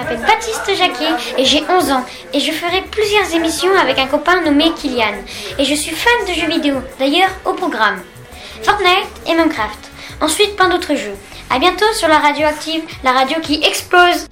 m'appelle Baptiste Jacquet et j'ai 11 ans et je ferai plusieurs émissions avec un copain nommé Kylian. Et je suis fan de jeux vidéo, d'ailleurs au programme. Fortnite et Minecraft. Ensuite plein d'autres jeux. A bientôt sur la radio active, la radio qui explose